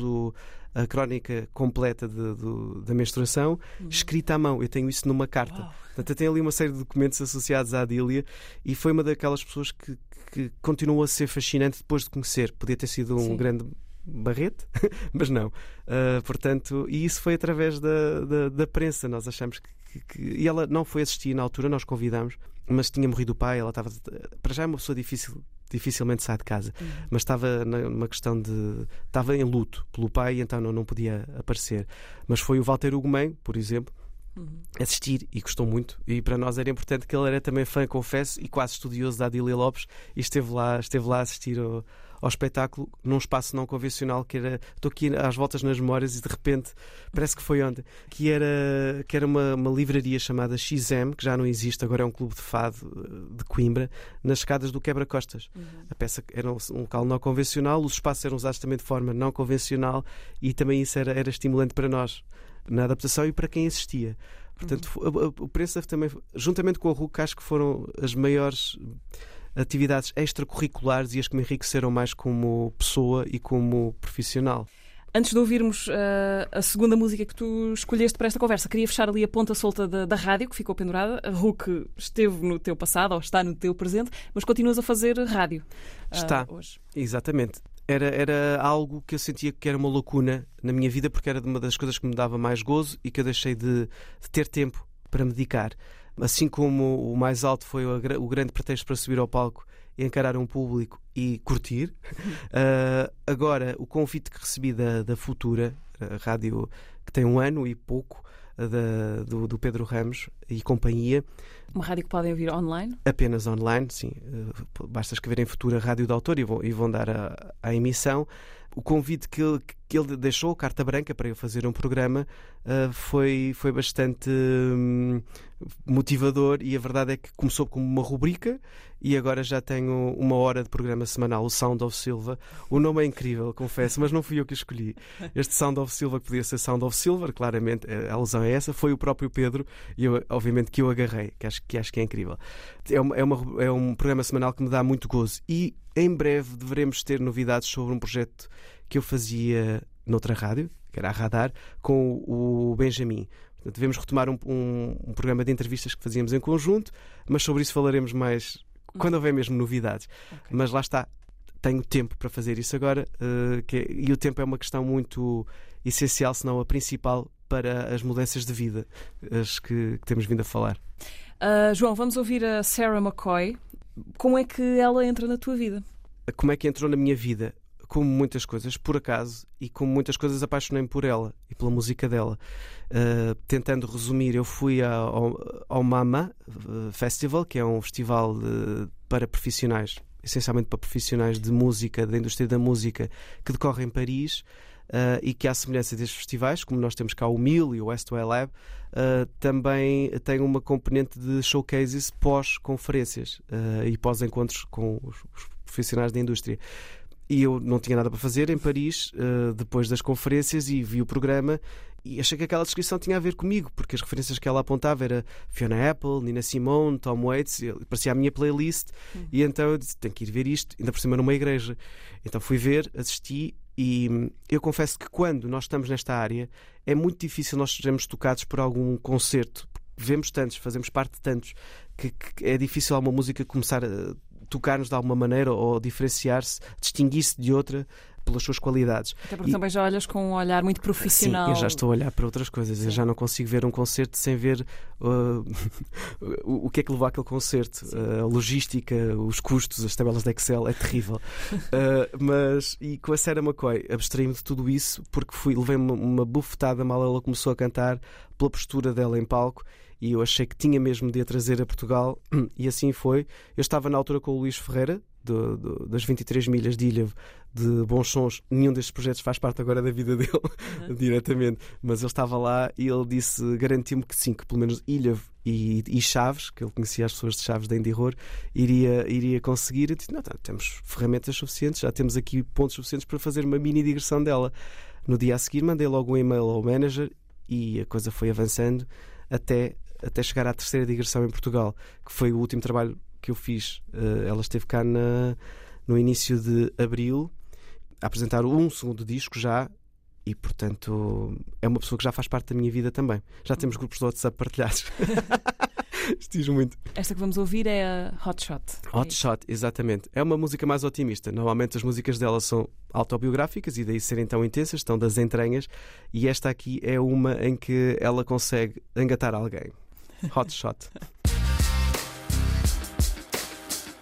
a crónica completa de, de, da menstruação, uhum. escrita à mão. Eu tenho isso numa carta. Uau. Portanto, eu tenho ali uma série de documentos associados à Adília e foi uma daquelas pessoas que, que continuou a ser fascinante depois de conhecer. Podia ter sido um Sim. grande Barrete, mas não. Uh, portanto, e isso foi através da, da, da prensa. Nós achamos que, que, que, E ela não foi assistir na altura, nós convidámos, mas tinha morrido o pai. Ela estava. Para já é uma pessoa difícil, dificilmente sai de casa, uhum. mas estava numa questão de. Estava em luto pelo pai, então não, não podia aparecer. Mas foi o Walter Ugumem, por exemplo, assistir e gostou muito. E para nós era importante que ele era também fã, confesso, e quase estudioso da Adília Lopes e esteve lá, esteve lá a assistir ao, ao espetáculo num espaço não convencional que era. Estou aqui às voltas nas memórias e de repente parece que foi ontem. Que era, que era uma, uma livraria chamada XM, que já não existe, agora é um clube de fado eh, de Coimbra, nas escadas do Quebra-Costas. Uhum. A peça era um, um local não convencional, os espaços eram usados também de forma não convencional e também isso era, era estimulante para nós na adaptação e para quem assistia. Portanto, uhum. o preço também, juntamente com a RUC, acho que foram as maiores atividades extracurriculares e as que me enriqueceram mais como pessoa e como profissional. Antes de ouvirmos uh, a segunda música que tu escolheste para esta conversa, queria fechar ali a ponta solta da, da rádio que ficou pendurada. A RUC esteve no teu passado ou está no teu presente, mas continuas a fazer rádio. Uh, está, hoje. exatamente. Era, era algo que eu sentia que era uma lacuna na minha vida porque era uma das coisas que me dava mais gozo e que eu deixei de, de ter tempo para me dedicar. Assim como o mais alto foi o, grande pretexto para subir ao palco e encarar um público e curtir. Uh, agora, o convite que recebi da, da Futura, a rádio que tem um ano e pouco, da, do, do, Pedro Ramos e companhia. Uma rádio que podem ouvir online? Apenas online, sim. Uh, basta escrever em Futura Rádio de Autor e vão, e vão dar a, a emissão o convite que ele, que ele deixou, carta branca, para eu fazer um programa, uh, foi, foi bastante um, motivador e a verdade é que começou como uma rubrica e agora já tenho uma hora de programa semanal, o Sound of Silva. O nome é incrível, confesso, mas não fui eu que escolhi. Este Sound of Silva, que podia ser Sound of Silver, claramente a alusão é essa, foi o próprio Pedro e eu, obviamente que eu agarrei, que acho que, acho que é incrível. É, uma, é, uma, é um programa semanal que me dá muito gozo e em breve deveremos ter novidades sobre um projeto que eu fazia noutra rádio, que era a Radar, com o Benjamin. Portanto, devemos retomar um, um, um, programa de entrevistas que fazíamos em conjunto, mas sobre isso falaremos mais quando houver mesmo novidades. Okay. Mas lá está, tenho tempo para fazer isso agora, uh, é, e o tempo é uma questão muito essencial, se não a principal, para as mudanças de vida as que, que temos vindo a falar. Uh, João, vamos ouvir a Sarah McCoy. Como é que ela entra na tua vida? Como é que entrou na minha vida? Como muitas coisas, por acaso, e como muitas coisas, apaixonei-me por ela e pela música dela. Uh, tentando resumir, eu fui ao, ao Mama eh, Festival, que é um festival de, para profissionais, essencialmente para profissionais de música, da indústria da música, que decorre em Paris. Uh, e que, à semelhança destes festivais, como nós temos cá o MIL e o Westway Lab, uh, também tem uma componente de showcases pós-conferências uh, e pós-encontros com os, os, profissionais da indústria. E eu não tinha nada para fazer em Paris, depois das conferências, e vi o programa e achei que aquela descrição tinha a ver comigo, porque as referências que ela apontava era Fiona Apple, Nina Simone, Tom Waits, parecia a minha playlist, uhum. e então eu disse: tenho que ir ver isto, ainda por cima numa igreja. Então fui ver, assisti e hum, eu confesso que quando nós estamos nesta área é muito difícil nós sermos tocados por algum concerto. Vemos tantos, fazemos parte de tantos, que, que é difícil alguma música começar a tocar-nos de alguma maneira ou diferenciar-se, distinguir-se de outra pelas suas qualidades. Até porque e... também já olhas com um olhar muito profissional. Sim, eu já estou a olhar para outras coisas. Sim. Eu já não consigo ver um concerto sem ver uh, o que é que levou àquele concerto. Uh, a logística, os custos, as tabelas de Excel, é terrível. uh, mas, e com a Sarah McCoy, abstraí-me de tudo isso porque fui, levei uma, uma bufetada mal ela começou a cantar pela postura dela em palco e eu achei que tinha mesmo de a trazer a Portugal e assim foi. Eu estava na altura com o Luís Ferreira, do, do, das 23 milhas de Ilha de Bons Sons, nenhum destes projetos faz parte agora da vida dele uhum. diretamente, mas ele estava lá e ele disse, garantiu-me que sim, que pelo menos Ilha e, e, Chaves, que ele conhecia as pessoas de Chaves da Horror, iria, iria conseguir. Eu disse, não, tá, temos ferramentas suficientes, já temos aqui pontos suficientes para fazer uma mini digressão dela. No dia a seguir mandei logo um e-mail ao manager e a coisa foi avançando até, até chegar à terceira digressão em Portugal, que foi o último trabalho que eu fiz. Uh, ela esteve cá na, no início de abril a apresentar um segundo disco já e, portanto, é uma pessoa que já faz parte da minha vida também. Já temos grupos de WhatsApp partilhados. Isto muito. Esta que vamos ouvir é a Hot Shot. Hot é Shot, exatamente. É uma música mais otimista. Normalmente as músicas dela são autobiográficas e daí serem tão intensas, estão das entranhas. E esta aqui é uma em que ela consegue engatar alguém. Hot Shot.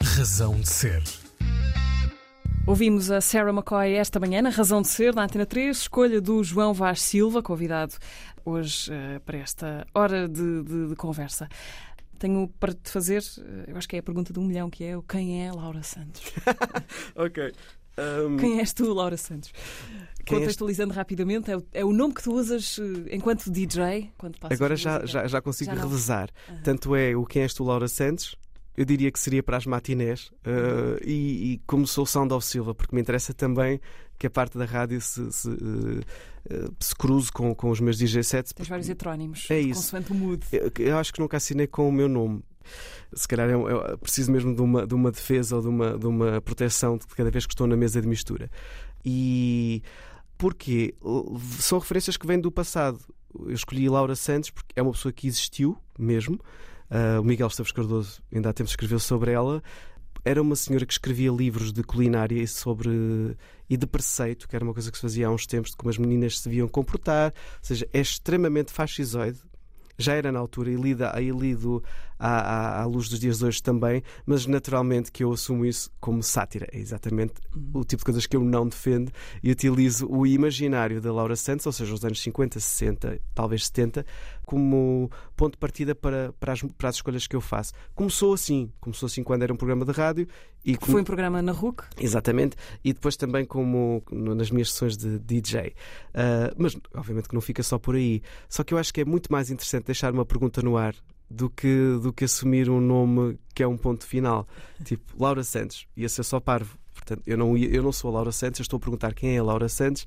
Razão de ser Ouvimos a Sarah McCoy esta manhã na Razão de Ser, na Antena 3, escolha do João Vaz Silva, convidado hoje uh, para esta hora de, de, de, conversa. Tenho para te fazer, uh, eu acho que é a pergunta de um milhão, que é quem é Laura Santos? ok. Um... Quem és tu, Laura Santos? Quem Contextualizando és... rapidamente, é o, é o, nome que tu usas eh, enquanto DJ? Quando Agora já, já, já consigo já revezar. Uhum. Tanto é o Quem és tu, Laura Santos, eu diria que seria para as matinés uh, e, e, como sou Sound of Silva, porque me interessa também que a parte da rádio se, se, uh, se cruze com, com os meus DJ sets. Tens vários heterónimos, é isso. consoante o mood. Eu, eu, acho que nunca assinei com o meu nome. Se calhar é, é preciso mesmo de uma, de uma defesa ou de uma, de uma proteção de cada vez que estou na mesa de mistura. E porquê? São referências que vêm do passado. Eu escolhi Laura Santos porque é uma pessoa que existiu mesmo. Uh, o Miguel Esteves Cardoso ainda há tempo escreveu sobre ela. Era uma senhora que escrevia livros de culinária e sobre e de preceito, que era uma coisa que se fazia há uns tempos de como as meninas se deviam comportar. Ou seja, é extremamente fascisoide, já era na altura e lido à, à, à, luz dos dias de hoje também, mas naturalmente que eu assumo isso como sátira. É exatamente uhum. o tipo de coisas que eu não defendo e utilizo o imaginário da Laura Santos, ou seja, os anos 50, 60, talvez 70, como ponto de partida para, para, as, para as escolhas que eu faço. Começou assim, começou assim quando era um programa de rádio. E como... Foi um programa na RUC? Exatamente, e depois também como nas minhas sessões de DJ. Uh, ah, mas obviamente que não fica só por aí. Só que eu acho que é muito mais interessante deixar uma pergunta no ar do que, do que assumir um nome que é um ponto final. Tipo, Laura Santos, ia ser só parvo. Portanto, eu não, eu não sou a Laura Santos, eu estou a perguntar quem é a Laura Santos.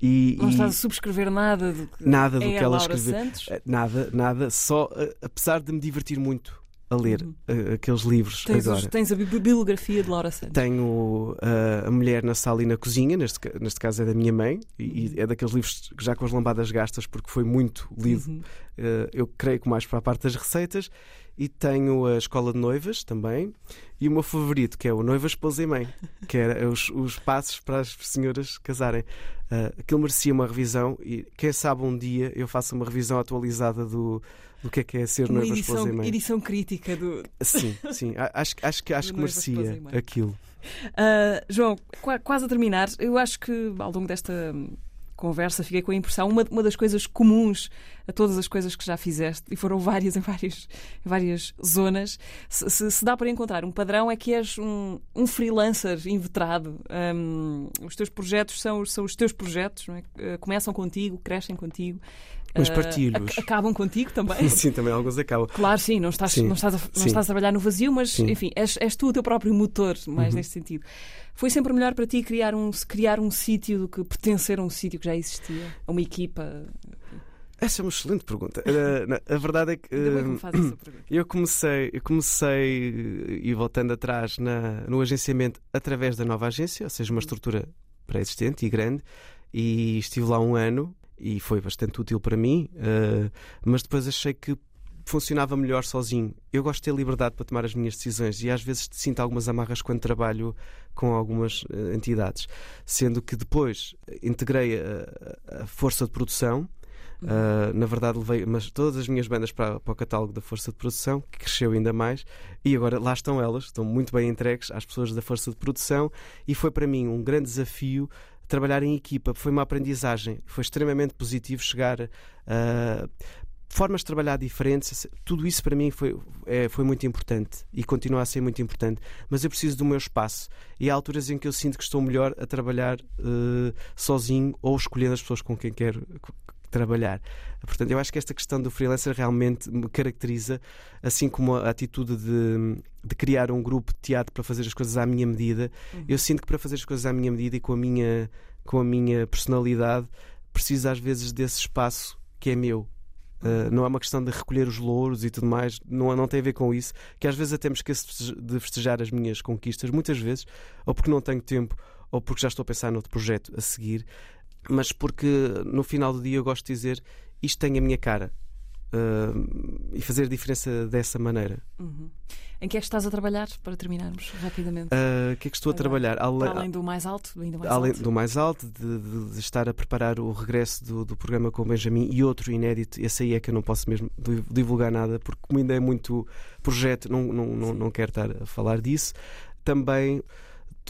E, não estás a subscrever nada do que nada do é que ela Laura escreveu. Santos? Eh, nada, nada. Só, eh, apesar de me divertir muito a ler uhum. uh, aqueles livros tens agora. Os, tens a bibliografia de Laura Santos. Tenho uh, A Mulher na Sala e na Cozinha, neste, neste caso é da minha mãe, e, e é daqueles livros já com as lambadas gastas, porque foi muito lido. Uhum. Uh, eu creio que mais para a parte das receitas. E tenho a Escola de Noivas também. E o meu favorito, que é o Noiva, Esposa e Mãe, que era os, os passos para as senhoras casarem. Uh, aquilo merecia uma revisão e quem sabe um dia eu faço uma revisão atualizada do, do que é que é ser uma edição, mãe. edição crítica do. Sim, sim. Acho, acho, que, acho que merecia aquilo. Uh, João, quase a terminar, eu acho que ao longo desta conversa fiquei com a impressão, uma, uma das coisas comuns a todas as coisas que já fizeste, e foram várias em várias, em várias zonas, se, se, se, dá para encontrar um padrão é que és um, um freelancer inveterado. Um, os teus projetos são, são os teus projetos, é? começam contigo, crescem contigo. Mas partilhos. Uh, acabam contigo também? sim, também alguns acabam. Claro, sim, não estás, sim. Não estás, a, não estás a trabalhar no vazio, mas sim. enfim, és, és tu o teu próprio motor, mais uhum. neste sentido. Foi sempre melhor para ti criar um, criar um sítio do que pertencer a um sítio que já existia? Uma equipa? Essa é uma excelente pergunta. a verdade é que eu comecei, eu comecei e voltando atrás na, no agenciamento através da nova agência, ou seja, uma estrutura pré-existente e grande, e estive lá um ano e foi bastante útil para mim, uh, mas depois achei que funcionava melhor sozinho. Eu gosto de ter liberdade para tomar as minhas decisões e às vezes sinto algumas amarras quando trabalho com algumas uh, entidades. Sendo que depois integrei a, a força de produção. Uh, na verdade, levei mas todas as minhas bandas para, para, o catálogo da Força de Produção, que cresceu ainda mais, e agora lá estão elas, estão muito bem entregues às pessoas da Força de Produção, e foi para mim um grande desafio trabalhar em equipa, foi uma aprendizagem, foi extremamente positivo chegar uh, formas de trabalhar diferentes, tudo isso para mim foi, é, foi muito importante e continua a ser muito importante. Mas eu preciso do meu espaço e há alturas em que eu sinto que estou melhor a trabalhar uh, sozinho ou escolhendo as pessoas com quem quero trabalhar. Portanto, eu acho que esta questão do freelancer realmente me caracteriza, assim como a atitude de, de criar um grupo de teatro para fazer as coisas à minha medida. Uhum. Eu sinto que para fazer as coisas à minha medida e com a minha, com a minha personalidade, preciso às vezes desse espaço que é meu Uh, não é uma questão de recolher os louros e tudo mais, não, não tem a ver com isso. Que às vezes até me esqueço de festejar as minhas conquistas, muitas vezes, ou porque não tenho tempo, ou porque já estou a pensar noutro projeto a seguir, mas porque no final do dia eu gosto de dizer isto tem a minha cara uh, e fazer a diferença dessa maneira. Uhum. Em que é que estás a trabalhar, para terminarmos rapidamente? Ah, o uh, que é que estou a trabalhar? Além, além do mais alto? Do mais além alto. do mais alto, de, de, de, estar a preparar o regresso do, do, programa com o Benjamin e outro inédito, esse aí é que eu não posso mesmo divulgar nada, porque como ainda é muito projeto, não, não, não, não quero estar a falar disso. Também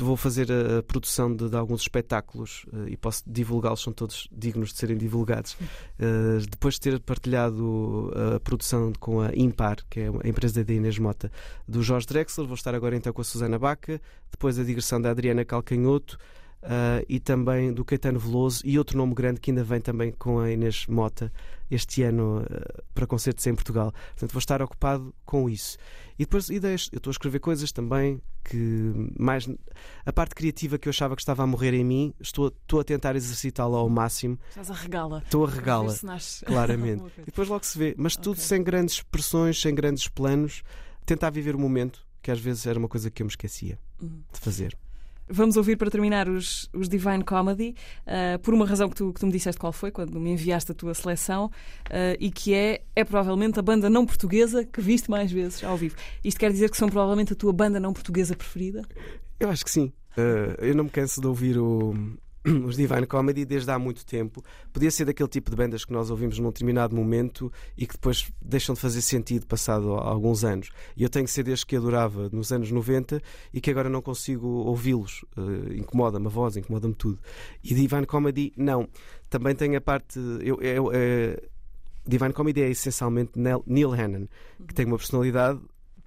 vou fazer a, produção de, de, alguns espetáculos uh, e posso divulgá-los, são todos dignos de serem divulgados. Uh, depois de ter partilhado a produção com a Impar, que é a empresa da Inês Mota, do Jorge Drexler, vou estar agora então com a Susana Baca, depois a digressão da Adriana Calcanhoto. Uh, e também do Caetano Veloso e outro nome grande que ainda vem também com a Inês Mota este ano uh, para concertos em Portugal. Portanto, vou estar ocupado com isso. E depois ideias. Eu estou a escrever coisas também que mais a parte criativa que eu achava que estava a morrer em mim, estou, estou a tentar exercitá-la ao máximo. Estás a regá-la. Estou a regá-la. Claramente. e depois logo se vê. Mas tudo okay. sem grandes pressões, sem grandes planos. Tentar viver o momento, que às vezes era uma coisa que eu me esquecia uhum. de fazer. Vamos ouvir para terminar os, os Divine Comedy, uh, por uma razão que tu, que tu me disseste qual foi, quando me enviaste a tua seleção, uh, e que é, é provavelmente a banda não portuguesa que viste mais vezes ao vivo. Isto quer dizer que são provavelmente a tua banda não portuguesa preferida? Eu acho que sim. Uh, eu não me canso de ouvir o, os Divine Comedy desde há muito tempo. Podia ser daquele tipo de bandas que nós ouvimos num determinado momento e que depois deixam de fazer sentido passado alguns anos. E eu tenho CDs que adorava nos anos 90 e que agora não consigo ouvi-los. Uh, incomoda-me a voz, incomoda-me tudo. E Divine Comedy, não. Também tem a parte. Eu, eu, eu, Divine Comedy é essencialmente Neil Hannon, que tem uma personalidade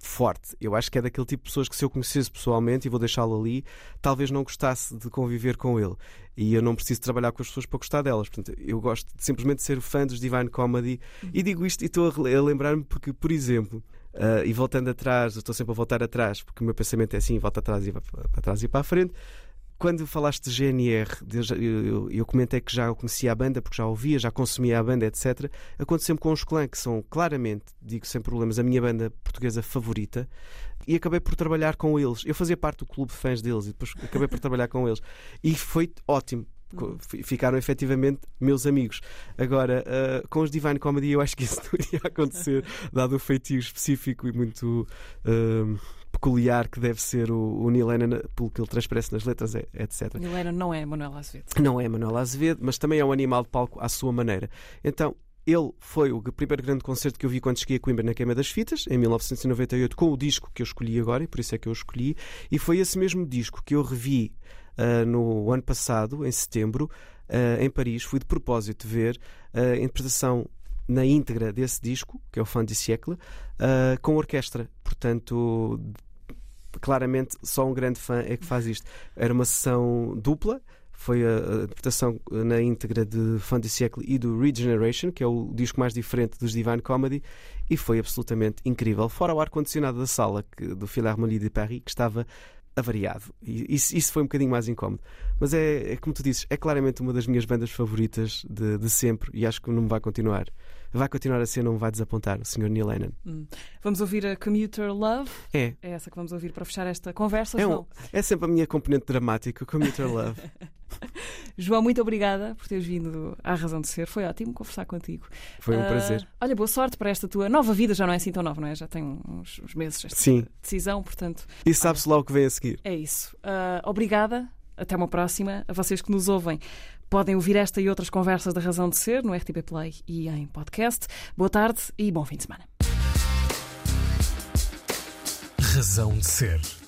forte. Eu acho que é daquele tipo de pessoas que, se eu conhecesse pessoalmente, e vou deixá-lo ali, talvez não gostasse de conviver com ele. E eu não preciso trabalhar com as pessoas para gostar delas. Portanto, eu gosto de simplesmente ser fã dos Divine Comedy. E digo isto e estou a lembrar-me porque, por exemplo, Uh, e voltando atrás, estou sempre a voltar atrás, porque o meu pensamento é assim: volta atrás e para, para trás e para a frente quando falaste de GNR, eu, eu, comentei que já conhecia a banda, porque já ouvia, já consumia a banda, etc. Aconteceu-me com os Clã, que são claramente, digo sem problemas, a minha banda portuguesa favorita, e acabei por trabalhar com eles. Eu fazia parte do clube de fãs deles e depois acabei por trabalhar com eles. E foi ótimo. Uhum. Ficaram efetivamente meus amigos. Agora, uh, com os Divine Comedy, eu acho que isso não iria acontecer, dado o feitio específico e muito. Uh, peculiar que deve ser o, o Neil Lennon, pelo que ele transparece nas letras, etc. Neil Lennon não é Manuel Azevedo. Não é Manuel Azevedo, mas também é um animal de palco à sua maneira. Então, ele foi o primeiro grande concerto que eu vi quando cheguei a Coimbra na Queima das Fitas, em 1998, com o disco que eu escolhi agora, e por isso é que eu escolhi, e foi esse mesmo disco que eu revi uh, no ano passado, em setembro, uh, em Paris. Fui de propósito ver a interpretação na íntegra desse disco, que é o Fun de Siècle, uh, com orquestra. Portanto, claramente só um grande fã é que faz isto. Era uma sessão dupla, foi a, interpretação na íntegra de Fun de Siècle e do Regeneration, que é o disco mais diferente dos Divine Comedy, e foi absolutamente incrível. Fora o ar-condicionado da sala que, do Philharmonie de Paris, que estava avariado. E isso, isso, foi um bocadinho mais incómodo. Mas é, é, como tu dizes, é claramente uma das minhas bandas favoritas de, de sempre e acho que não vai continuar vai continuar a ser, não vai desapontar, o Sr. Neil Lennon. Hum. Vamos ouvir a Commuter Love? É. É essa que vamos ouvir para fechar esta conversa, é, um, é sempre a minha componente dramática, Commuter Love. João, muito obrigada por teres vindo à Razão de Ser. Foi ótimo conversar contigo. Foi um uh, prazer. Olha, boa sorte para esta tua nova vida. Já não é assim tão nova, não é? Já tem uns, uns meses esta Sim. decisão, portanto. E sabe-se lá o que vem a seguir. É isso. Uh, obrigada. Até uma próxima. A vocês que nos ouvem. Podem ouvir esta e outras conversas da Razão de Ser no RTP Play e em podcast. Boa tarde e bom fim de semana. Razão de Ser